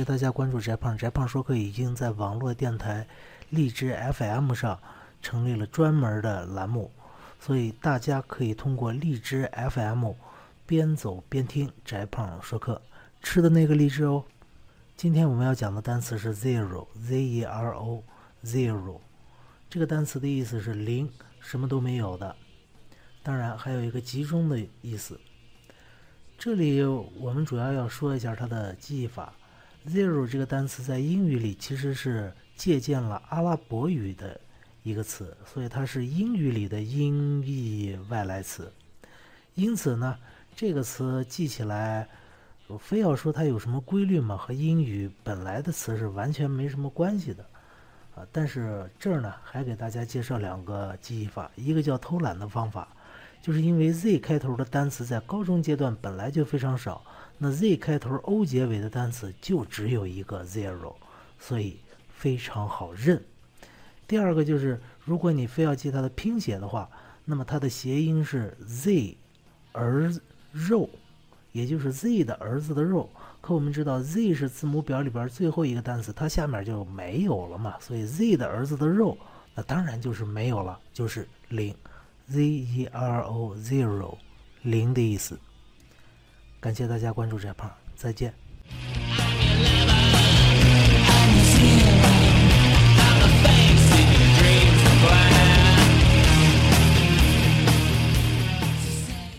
谢大家关注翟胖，翟胖说课已经在网络电台荔枝 FM 上成立了专门的栏目，所以大家可以通过荔枝 FM 边走边听翟胖说课，吃的那个荔枝哦。今天我们要讲的单词是 zero，z-e-r-o，zero，这个单词的意思是零，什么都没有的。当然还有一个集中的意思。这里我们主要要说一下它的记忆法。Zero 这个单词在英语里其实是借鉴了阿拉伯语的一个词，所以它是英语里的音译外来词。因此呢，这个词记起来。非要说它有什么规律吗？和英语本来的词是完全没什么关系的，啊！但是这儿呢，还给大家介绍两个记忆法，一个叫偷懒的方法，就是因为 Z 开头的单词在高中阶段本来就非常少，那 Z 开头 O 结尾的单词就只有一个 zero，所以非常好认。第二个就是，如果你非要记它的拼写的话，那么它的谐音是 Z 儿肉。也就是 Z 的儿子的肉，可我们知道 Z 是字母表里边最后一个单词，它下面就没有了嘛，所以 Z 的儿子的肉，那当然就是没有了，就是零，Z-E-R-O zero，零的意思。感谢大家关注这胖，再见。